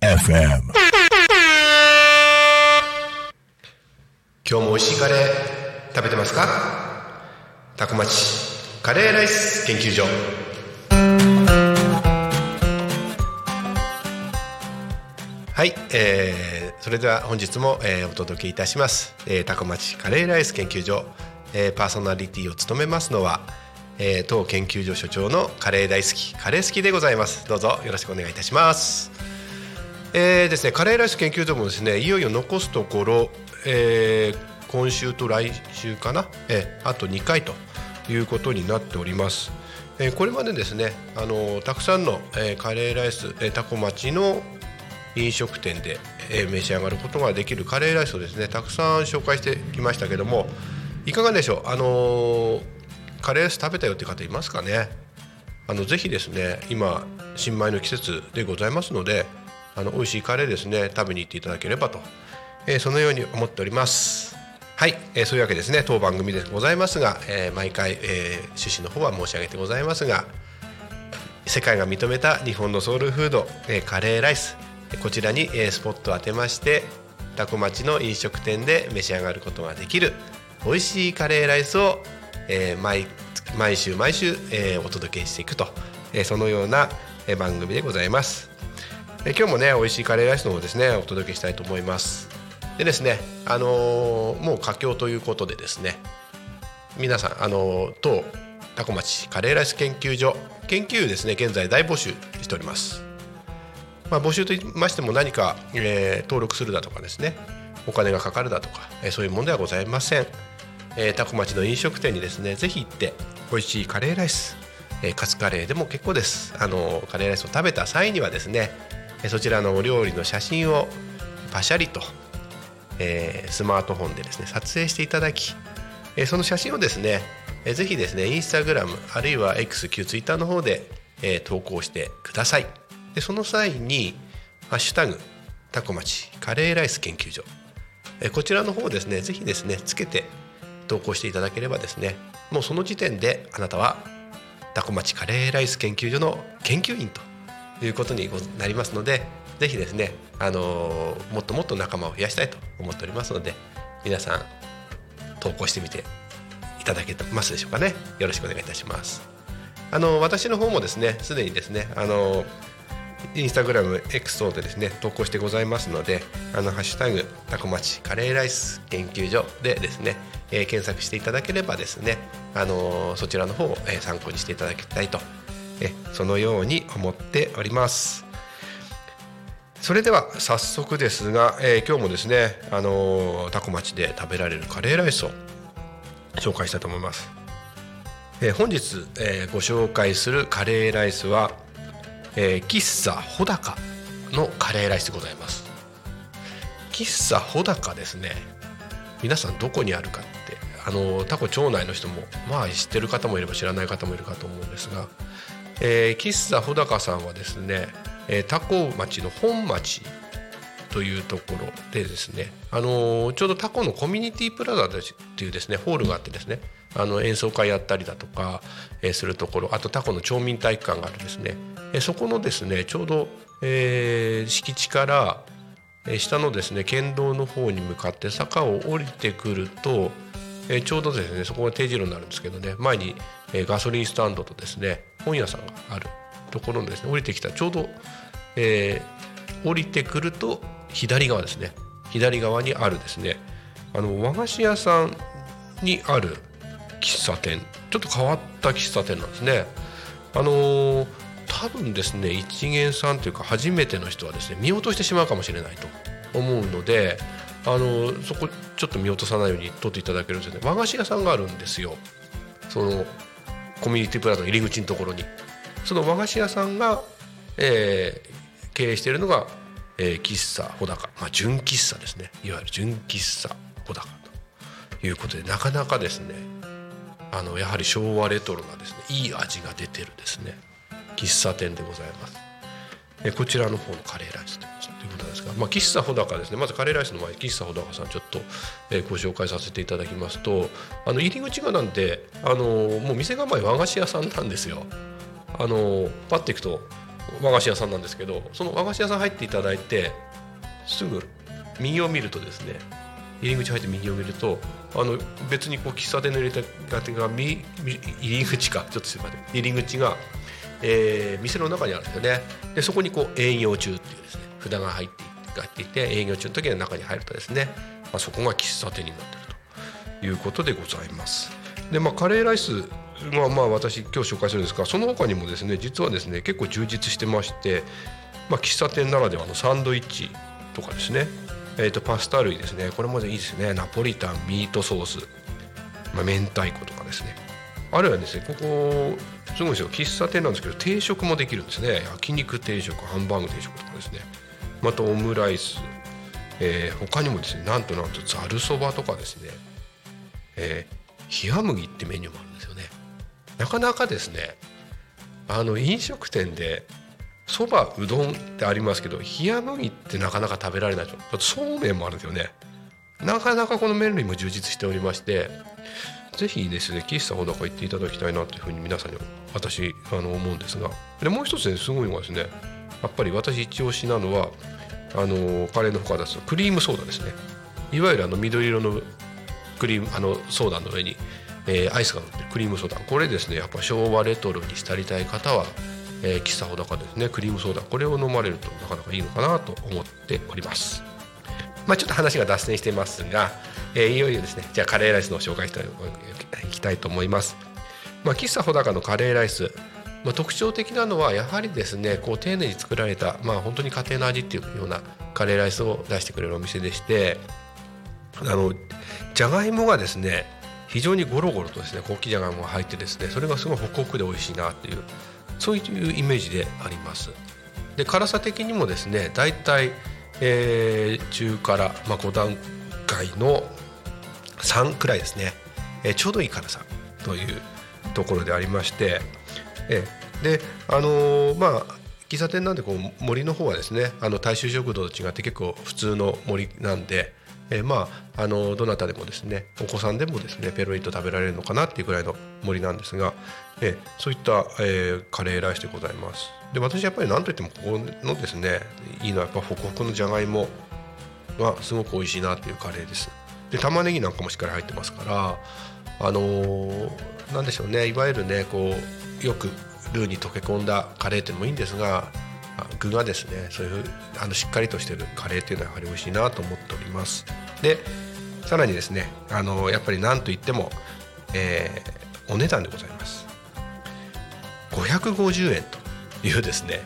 FM. 今日も美味しいカレー食べてますか？タコ町カレーライス研究所。はい、えー、それでは本日も、えー、お届けいたします、えー、タコ町カレーライス研究所、えー、パーソナリティを務めますのは、えー、当研究所所長のカレー大好きカレー好きでございます。どうぞよろしくお願いいたします。えーですね、カレーライス研究所もですねいよいよ残すところ、えー今週と来週かな、えーあと2回ということになっております。えーこれまでですねあのたくさんの、えーカレーライス、えータコ町の飲食店で、えー召し上がることができるカレーライスをですねたくさん紹介してきましたけどもいかがでしょう？あのーカレーライス食べたよって方いますかね？あのぜひですね今新米の季節でございますのであの美味しいカレーですね食べに行っていただければと、えーそのように思っております。はい、えーそういうわけですね当番組でございますが、えー毎回、え趣旨の方は申し上げてございますが世界が認めた日本のソウルフード、えカレーライスこちらに、えスポットを当てましてタコ町の飲食店で召し上がることができる美味しいカレーライスを、えー毎毎週毎週、えーお届けしていくと、えーそのような、番組でございます、えー今日もね美味しいカレーライスの方ですねお届けしたいと思います。でですねあのーもう佳境ということでですね皆さんあの当タコ町カレーライス研究所研究ですね現在大募集しております、まあ、募集といいましても何か、えー登録するだとかですねお金がかかるだとか、えーそういうものではございません、えータコ町の飲食店にですねぜひ行って美味しいカレーライス、えーカツカレーでも結構です。あのカレーライスを食べた際にはですねそちらのお料理の写真をパシャリとえースマートフォンでですね撮影していただき、えーその写真をですね、えーぜひですねインスタグラムあるいは X 旧ツイッターの方で、えー投稿してください。でその際に「ハッシュタグタコ町カレーライス研究所」こちらの方ですねぜひですねつけて投稿していただければですねもうその時点であなたはタコ町カレーライス研究所の研究員ということになりますのでぜひですね、あのーもっともっと仲間を増やしたいと思っておりますので皆さん投稿してみていただけますでしょうかね。よろしくお願いいたします。あの私の方もですねすでにですねあのインスタグラム X 等でですね投稿してございますのであのハッシュタグタコ町カレーライス研究所でですね、えー検索していただければですねあのそちらの方を、えー参考にしていただきたいと、えそのように思っております。それでは早速ですが、えー今日もですねあのタコ町で食べられるカレーライスを紹介したいと思います、えー本日、えーご紹介するカレーライスは、えー喫茶穂高のカレーライスでございます。喫茶穂高ですね皆さんどこにあるかってあのタコ町内の人もまあ知ってる方もいれば知らない方もいるかと思うんですが、えー喫茶穂高さんはですね、えータコ町の本町というところでですね、あのちょうどタコのコミュニティプラザですっていうですねホールがあってですねあの演奏会やったりだとか、えーするところあとタコの町民体育館があるですね、そこのですねちょうど、えー敷地から、下のですね県道の方に向かって坂を降りてくると、えーちょうどですねそこが定時路になるんですけどね前に、えーガソリンスタンドとですね本屋さんがあるところのですね降りてきたちょうど、えー降りてくると左側ですね左側にあるですねあの和菓子屋さんにある喫茶店ちょっと変わった喫茶店なんですね。あのー多分ですね一元さんというか初めての人はですね見落としてしまうかもしれないと思うのであのそこちょっと見落とさないように撮っていただけるんですよね。和菓子屋さんがあるんですよ。そのコミュニティプラザの入り口のところに。その和菓子屋さんが、えー経営しているのが、えー喫茶穂高、まあ、純喫茶ですね。いわゆる純喫茶穂高と。いうことでなかなかですねあのやはり昭和レトロなですねいい味が出てるですね。喫茶店でございます。えこちらの方のカレーライスということです。が、まあ、喫茶穂高ですね。まずカレーライスの前に喫茶穂高さんちょっと、えご紹介させていただきますとあの入り口がなんで、あのもう店構え和菓子屋さんなんですよ。あのパッて行くと和菓子屋さんなんですけどその和菓子屋さん入っていただいてすぐ右を見るとですね入り口入って右を見るとあの別にこう喫茶店の入れたが入り口かちょっとすいません。入り口が、えー店の中にあるんですよね。でそこにこう営業中っていうですね札が入って入っていて営業中の時の中に入るとですね、まあ、そこが喫茶店になってるということでございます。でまあカレーライスはまあ私今日紹介するんですがその他にもですね実はですね結構充実してまして、まあ、喫茶店ならではのサンドイッチとかですね、えー、とパスタ類ですねこれもいいですね。ナポリタンミートソース、まあ、明太子とかですね。あるいはですねここすごいですよ。喫茶店なんですけど定食もできるんですね。焼肉定食ハンバーグ定食とかですね。またオムライス、えー他にもですねなんとなんとざるそばとかですね、えー冷麦ってメニューもあるんですよね。なかなかですねあの飲食店でそばうどんってありますけど冷麦ってなかなか食べられない。でしょそうめんもあるんですよね。なかなかこの麺類も充実しておりましてぜひですね喫茶ほどか行っていただきたいなというふうに皆さんに私あの思うんですが。でもう一つねすごいのがですねやっぱり私一押しなのはあのカレーの他ですとクリームソーダですね。いわゆるあの緑色のクリームあのソーダの上に、えーアイスが乗ってるクリームソーダ。これですねやっぱ昭和レトロに浸りたい方は、えー喫茶ほだかですねクリームソーダ。これを飲まれるとなかなかいいのかなと思っております。まあちょっと話が脱線してますが、えーいよいよですねじゃあカレーライスの紹介したいいきたいと思います。まあ、喫茶ほだかのカレーライス、まあ、特徴的なのはやはりですねこう丁寧に作られた、まあ、本当に家庭の味っていうようなカレーライスを出してくれるお店でしてあのじゃがいもがですね非常にゴロゴロとですね高級じゃがいもが入ってですねそれがすごいホクホクで美味しいなっていうそういうイメージであります。で辛さ的にもですねだいたい、えー中辛、まあ、5段階の3くらいですね、えーちょうどいい辛さというところでありまして、えーであのーまあ喫茶店なんでこう森の方はですねあの大衆食堂と違って結構普通の森なんで、えーまああのどなたでもですねお子さんでもですねペロリと食べられるのかなっていうぐらいの森なんですが、えーそういった、えーカレーライスでございます。で私やっぱり何といってもここのですねいいのはやっぱホクホクのじゃがいもがすごく美味しいなっていうカレーです。で玉ねぎなんかもしっかり入ってますからあのーなんでしょうね。いわゆるねこうよくルーに溶け込んだカレーっていうのもいいんですが具がですねそういうあのしっかりとしてるカレーっていうのはやはり美味しいなと思っております。でさらにですねあのやっぱり何と言っても、えーお値段でございます。550円というですね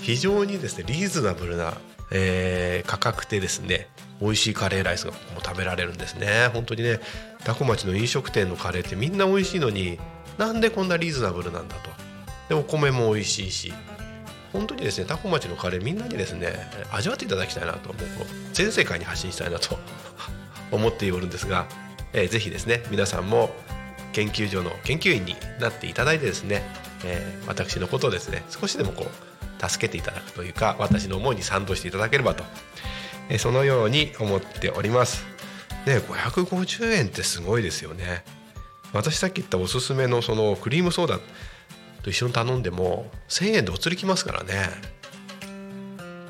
非常にですねリーズナブルな、えー価格でですね美味しいカレーライスがも食べられるんですね。本当にね多古町の飲食店のカレーってみんな美味しいのになんでこんなリーズナブルなんだと。でお米も美味しいし。本当にですね多古町のカレーみんなにですね味わっていただきたいなと全世界に発信したいなと 思っておるんですが、えーぜひですね皆さんも研究所の研究員になっていただいてですね、えー私のことをですね少しでもこう助けていただくというか私の思いに賛同していただければと、えそのように思っております。ね550円ってすごいですよね。私さっき言ったおすすめのそのクリームソーダと一緒に頼んでも1,000円でお釣りきますからね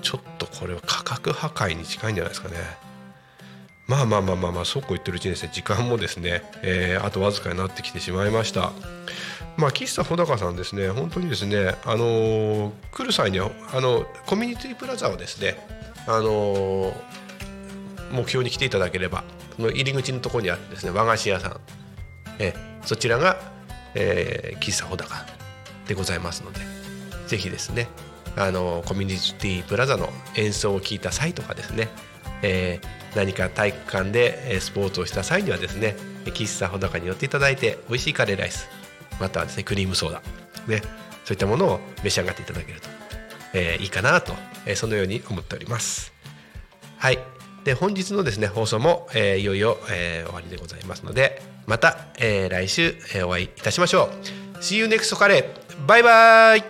ちょっとこれは価格破壊に近いんじゃないですかねまあまあまあまあまあそうこう言ってるうちにですね時間もですね、えーあとわずかになってきてしまいましたまあ喫茶穂高さんですね本当にですねあのー来る際にはあのコミュニティプラザをですねあのー目標に来ていただければその入り口のところにあるですね和菓子屋さん。えそちらが、えー喫茶穂高でございますのでぜひですねあのコミュニティプラザの演奏を聞いた際とかですね、え何か体育館でスポーツをした際にはですね喫茶穂高に寄っていただいて美味しいカレーライスまたはですねクリームソーダねそういったものを召し上がっていただけると、えー、いいかなと、えー、そのように思っております。はい。で、本日のですね、放送も、えー、いよいよ、えー、終わりでございますので、また、えー、来週、えー、お会いいたしましょう。See you next カレーバイバイ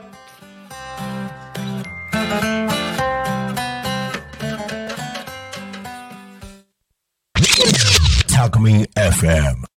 タクミン FM